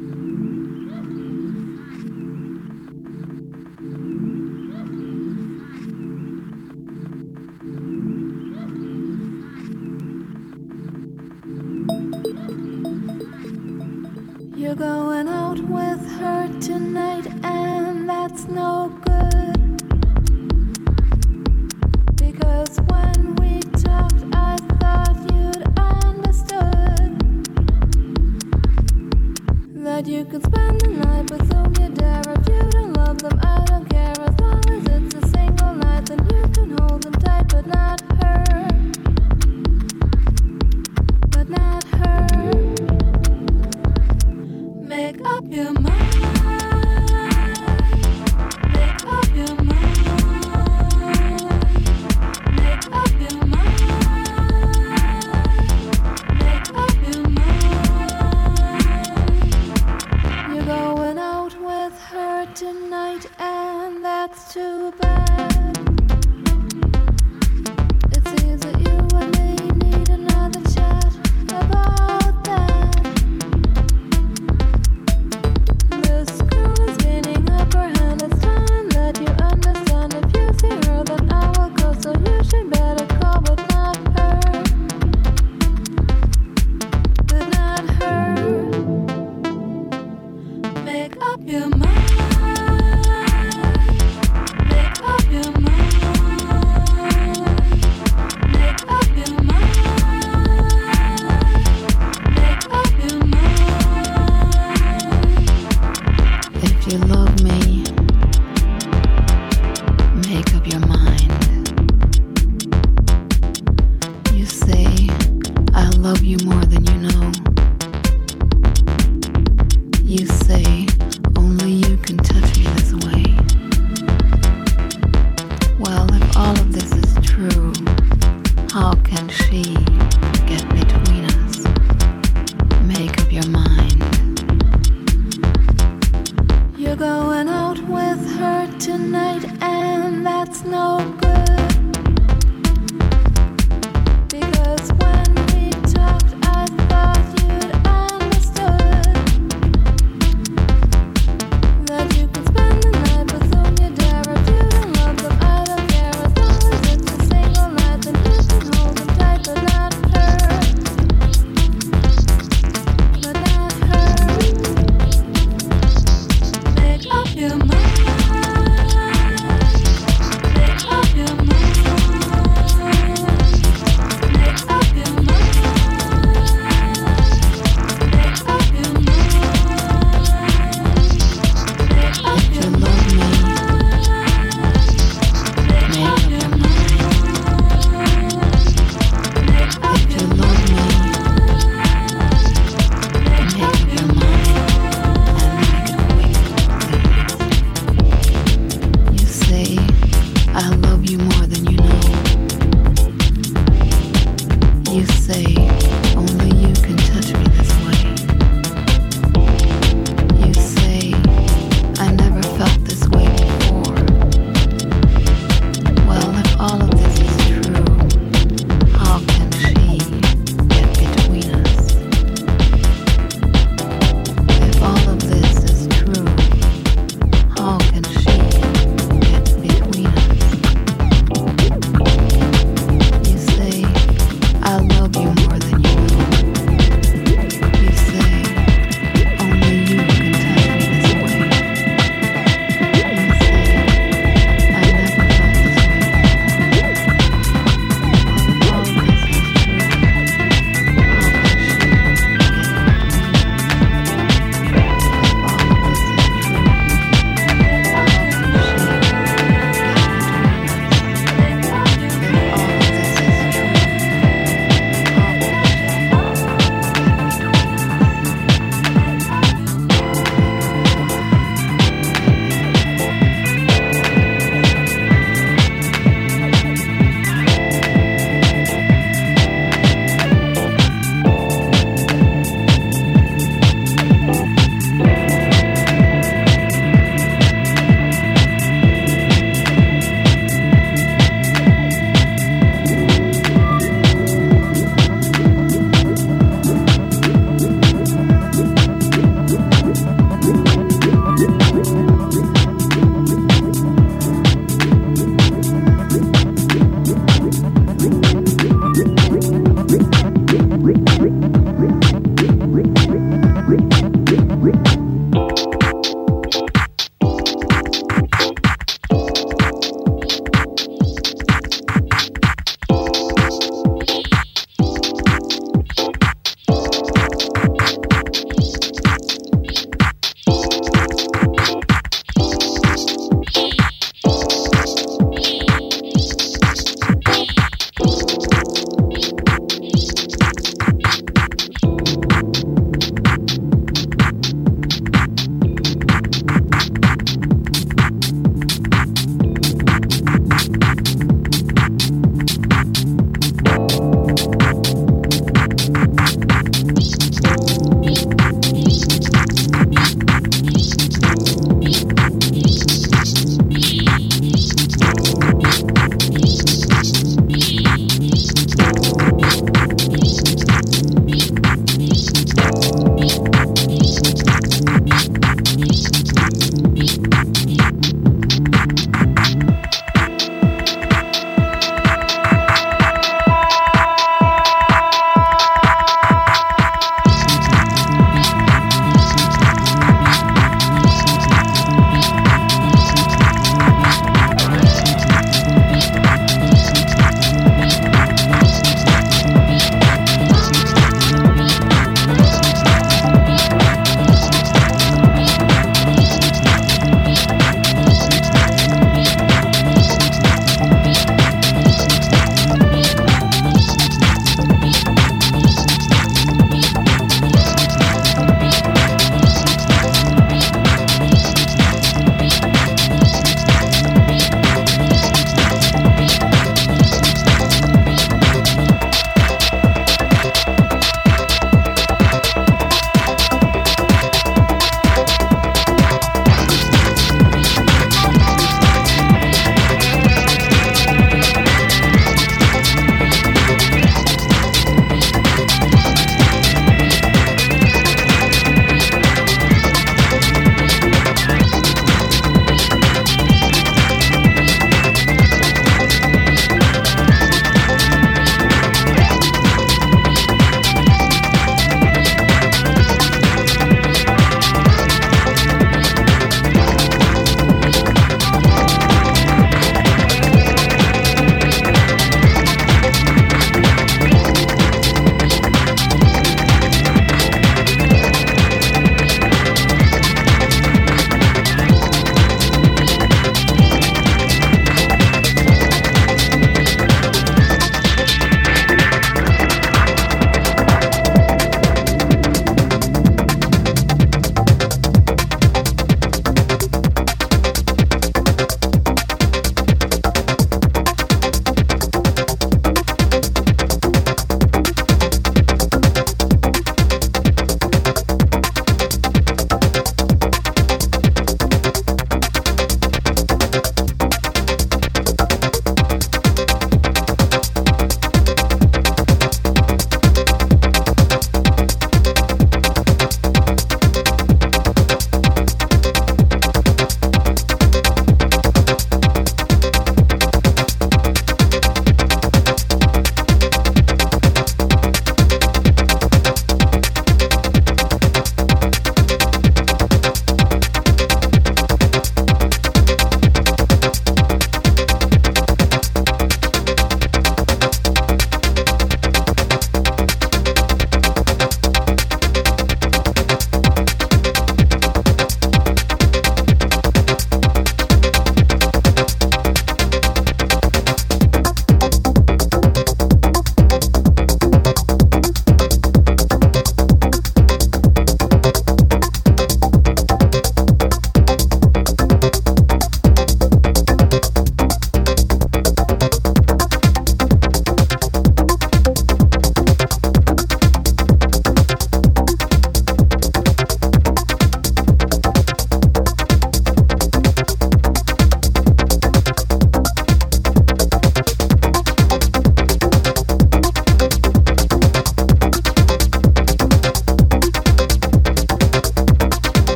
Mm-hmm. Love you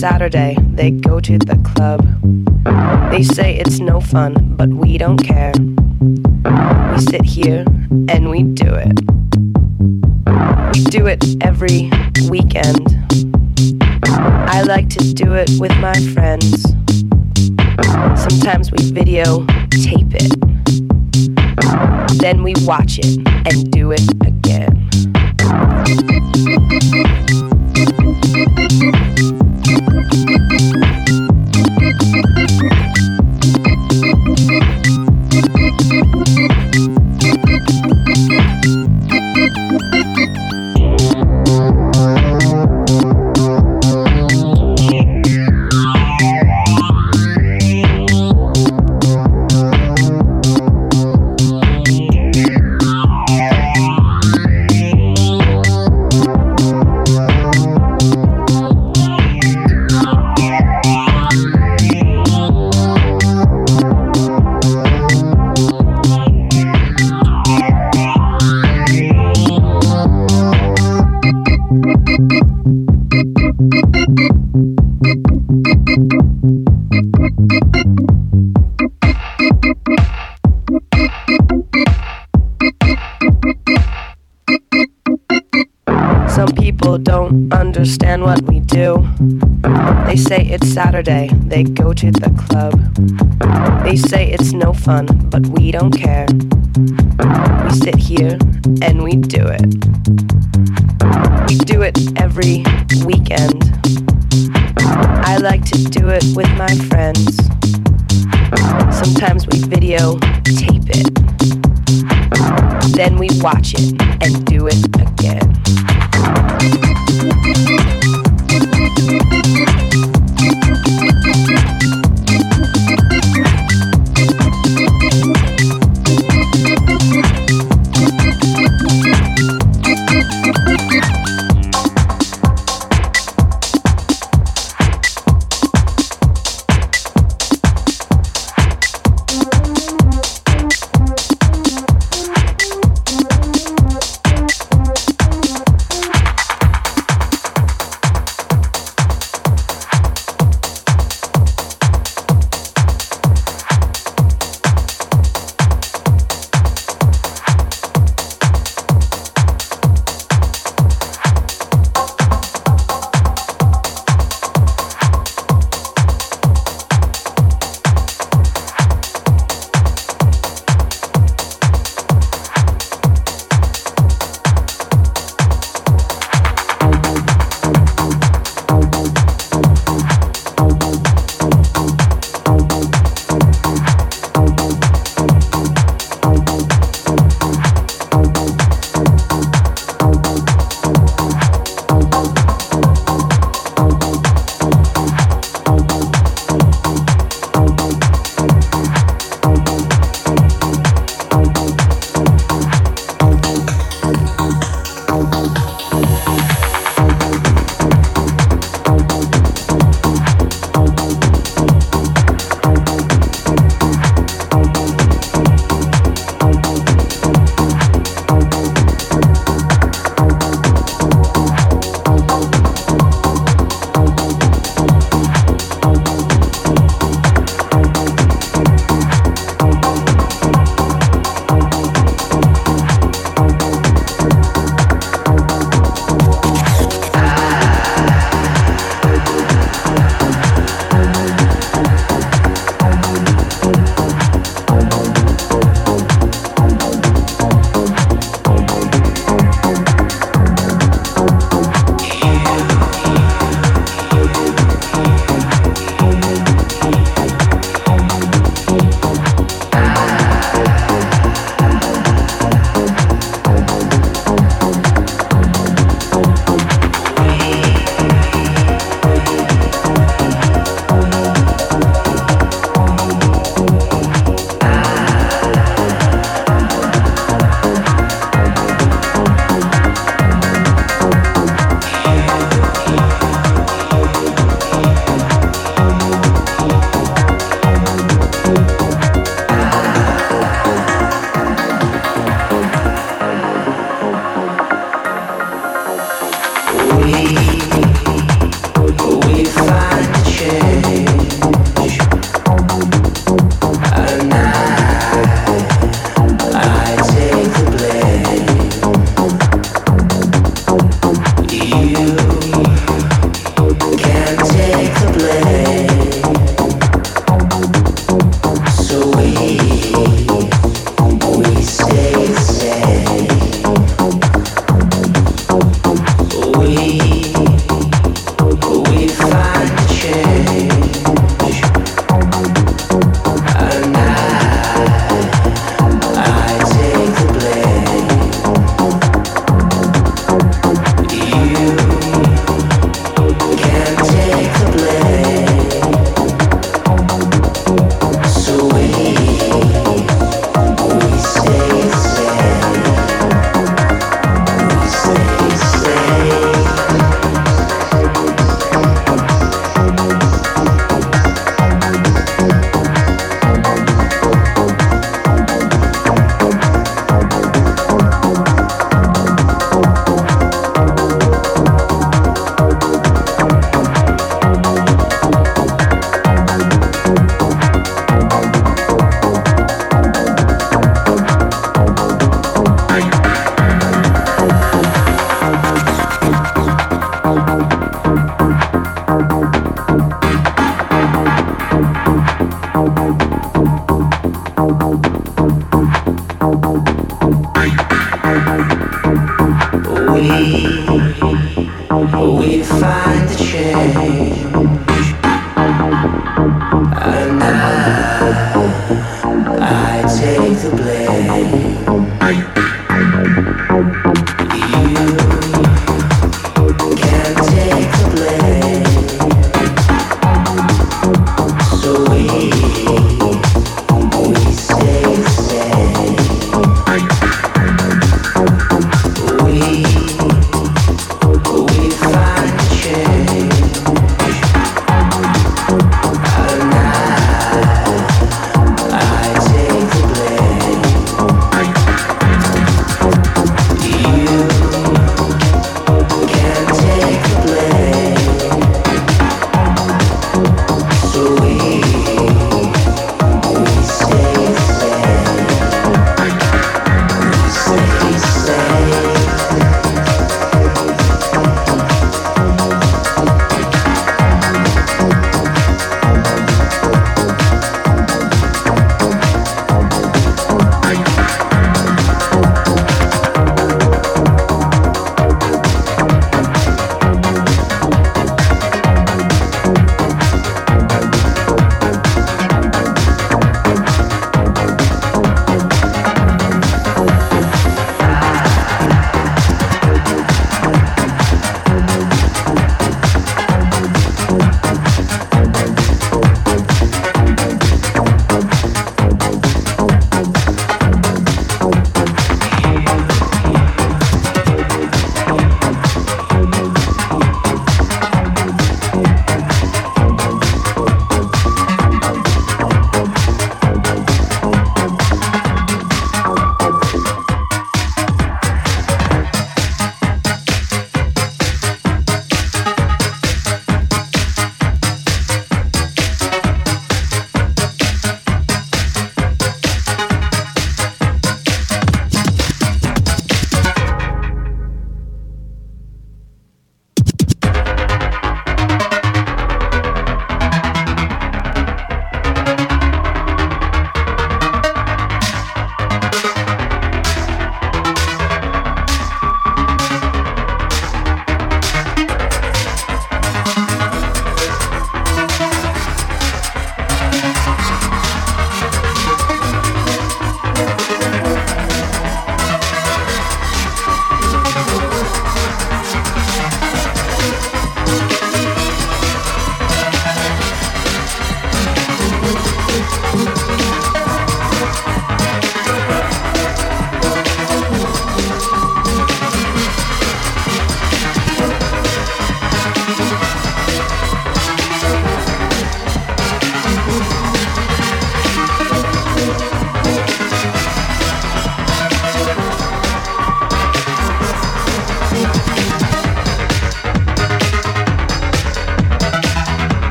Saturday, they go to the club. They say it's no fun, but we don't care. We sit here and we do it. We do it every weekend. I like to do it with my friends. Sometimes we video tape it. Then we watch it and do it again. Saturday, they go to the club. They say it's no fun, but we don't care. We sit here and we do it. We do it every weekend. I like to do it with my friends. Sometimes we video tape it. Then we watch it and do it again.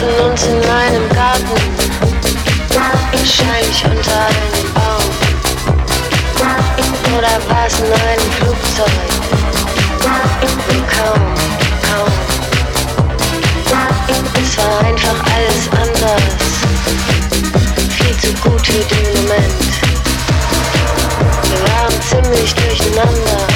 Uns in meinem Garten, wahrscheinlich unter einem Baum. Oder war es in einem Flugzeug? Kaum, kaum. Es war einfach alles anders. Viel zu gut für den Moment. Wir waren ziemlich durcheinander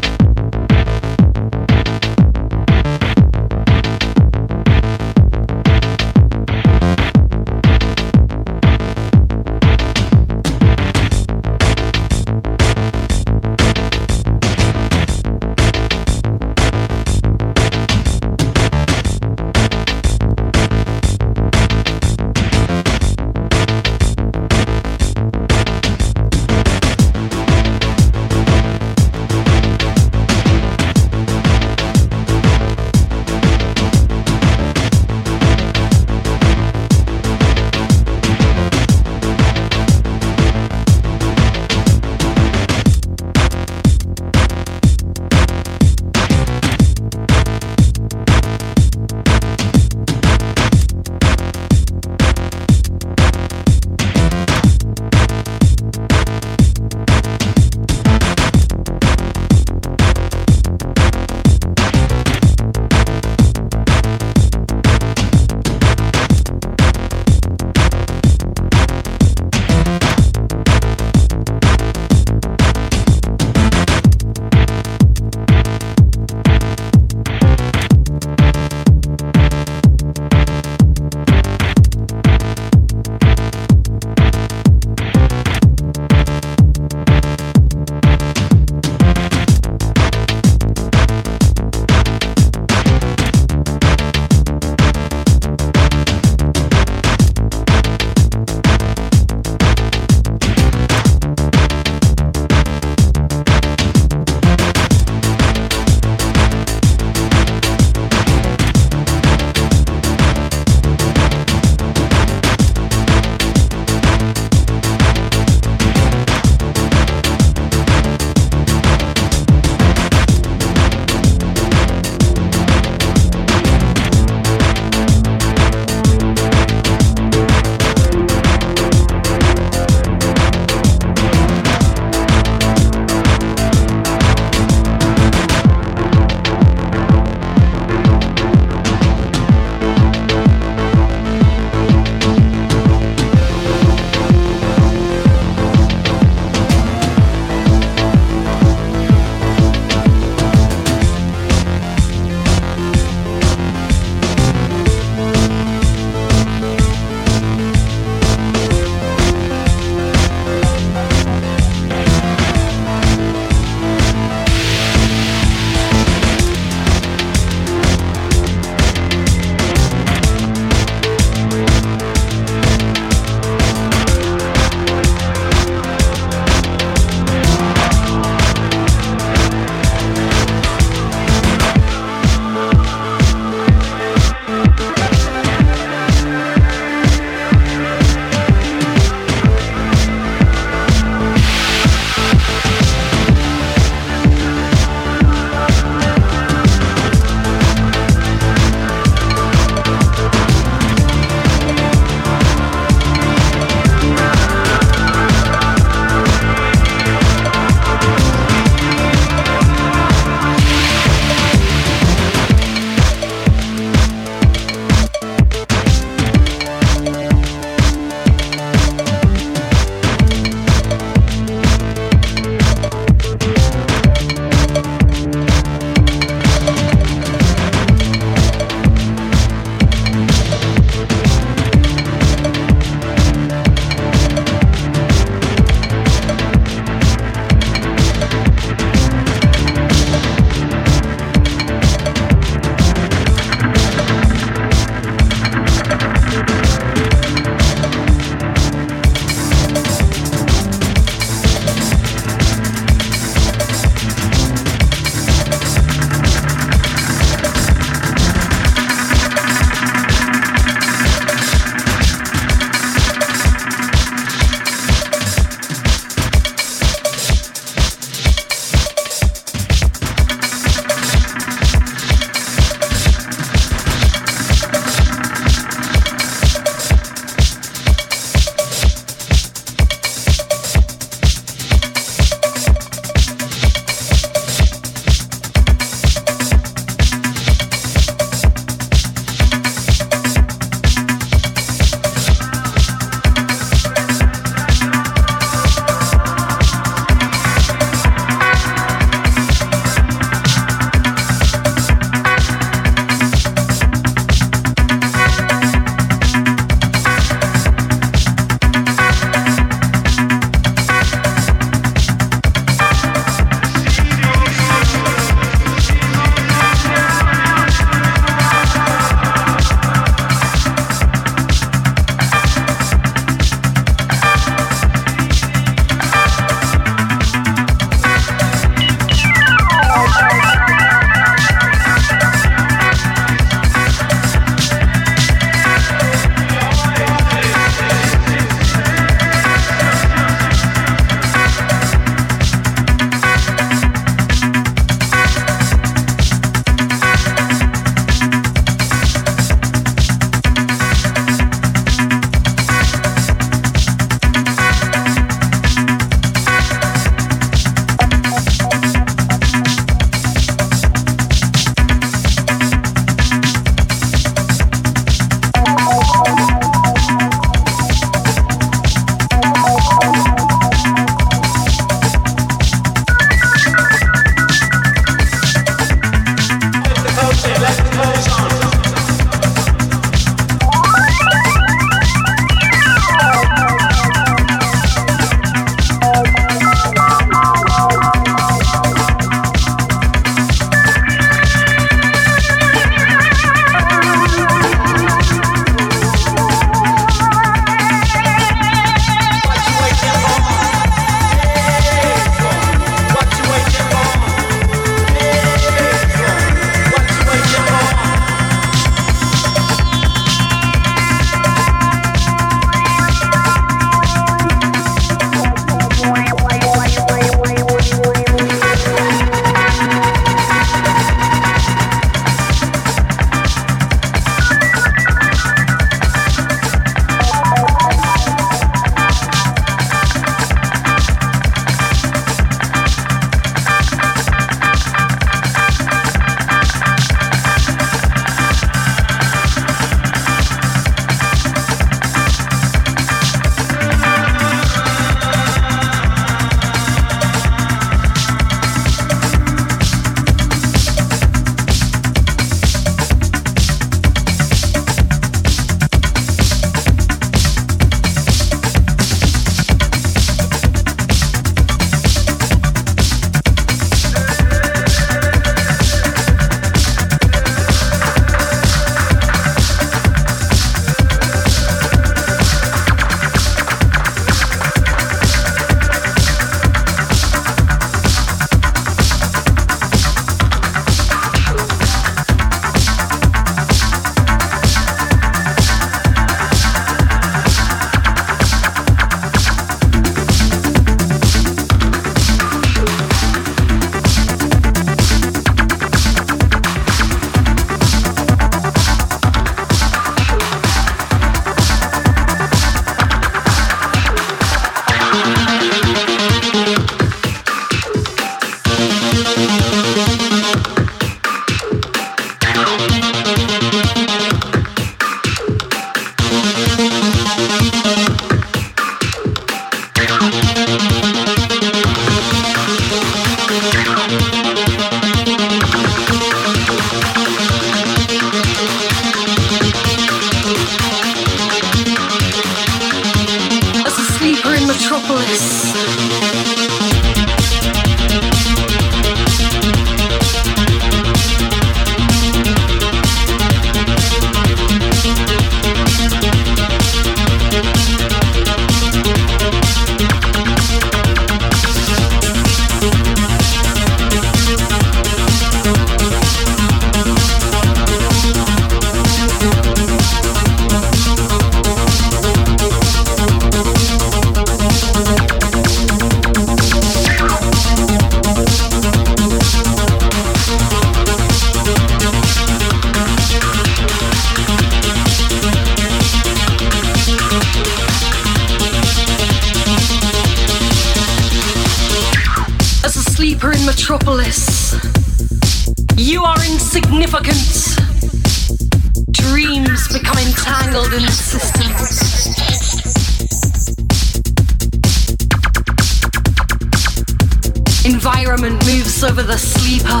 Environment moves over the sleeper.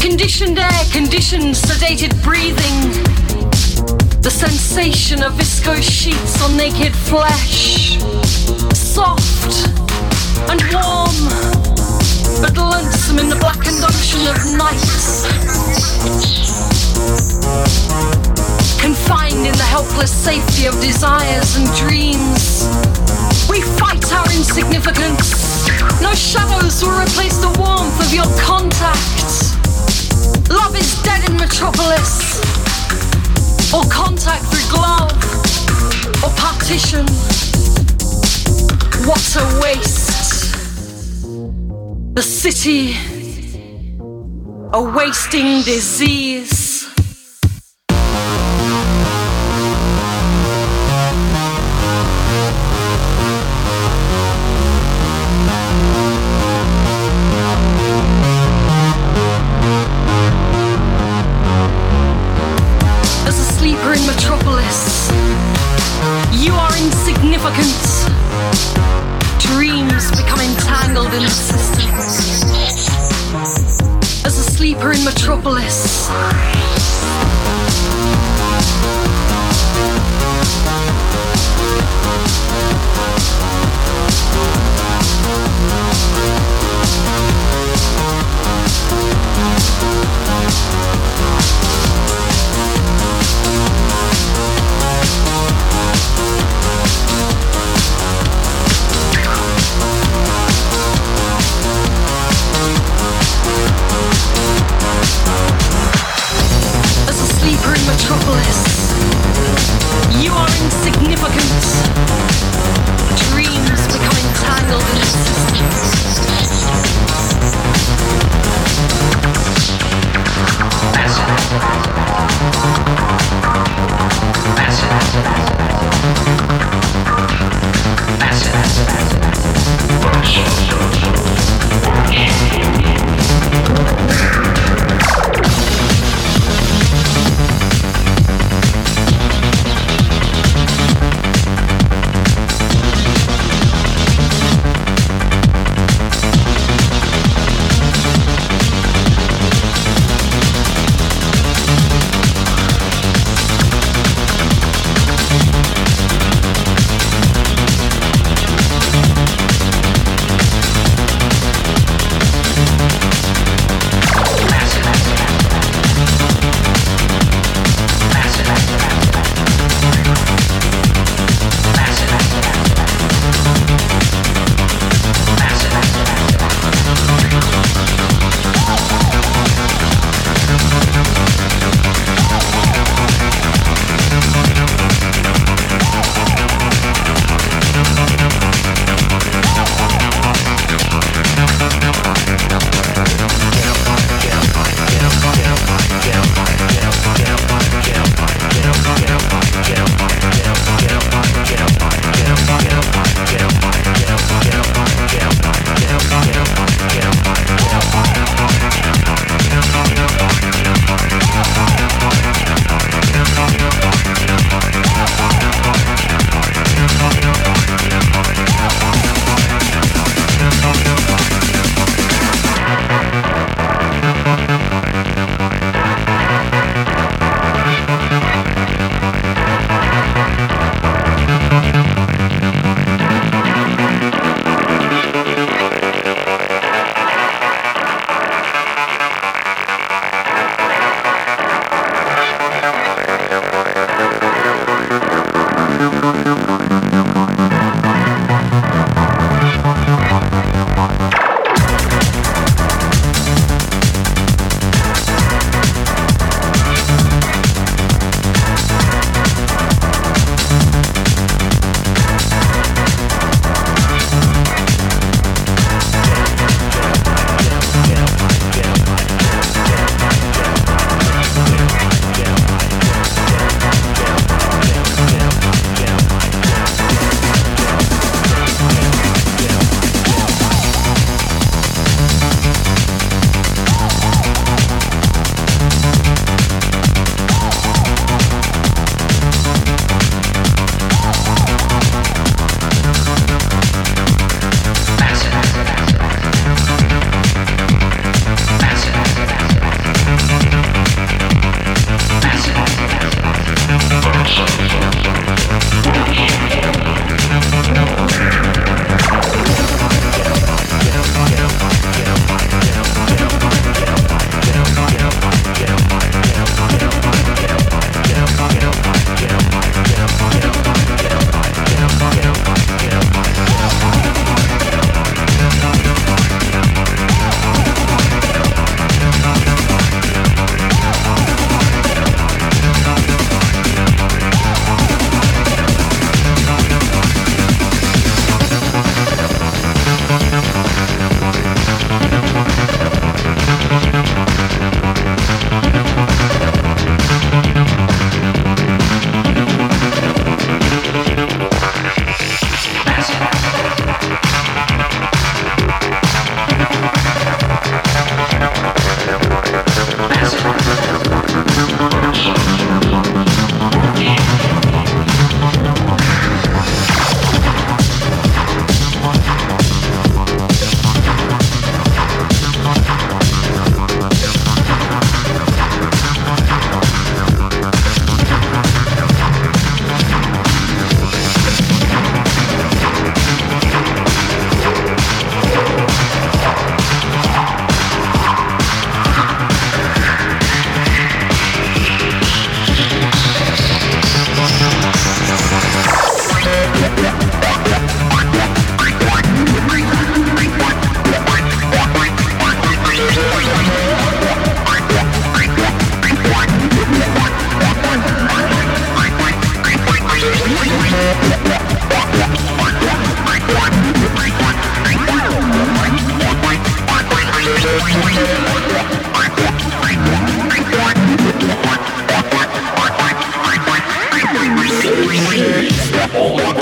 Conditioned air, conditioned, sedated breathing. The sensation of viscose sheets on naked flesh. Soft and warm, but lonesome in the blackened ocean of night. Confined in the helpless safety of desires and dreams. We fight our insignificance. No shadows will replace the warmth of your contact. Love is dead in Metropolis. Or contact through glove. Or partition. What a waste. The city. A wasting disease.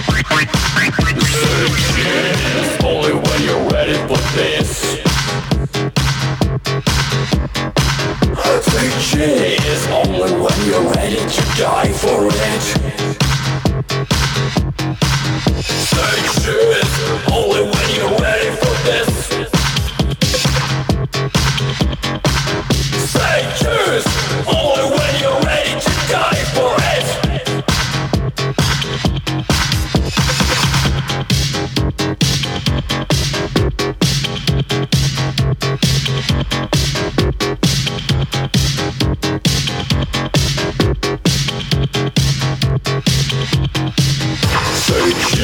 It's only when you're ready for this. RPG is only when you're ready to die for it. Sex is only when you're ready for this. Sex is only when you're.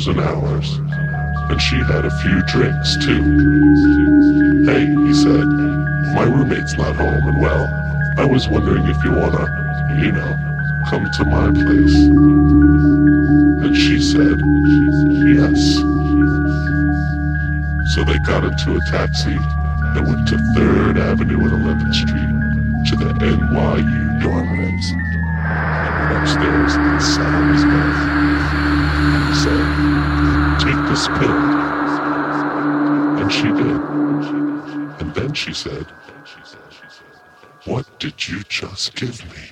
hours and hours. And she had a few drinks too. Hey, he said, my roommate's not home and well, I was wondering if you wanna, you know, come to my place. And she said, yes. So they got into a taxi and went to 3rd Avenue and 11th Street to the NYU dorm rooms. Upstairs and sat on his bed. He said, Take this pill. And she did. And then she said, What did you just give me?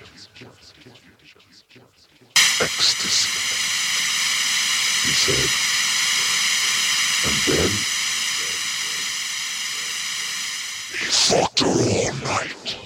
Ecstasy. He said. And then he fucked her all night.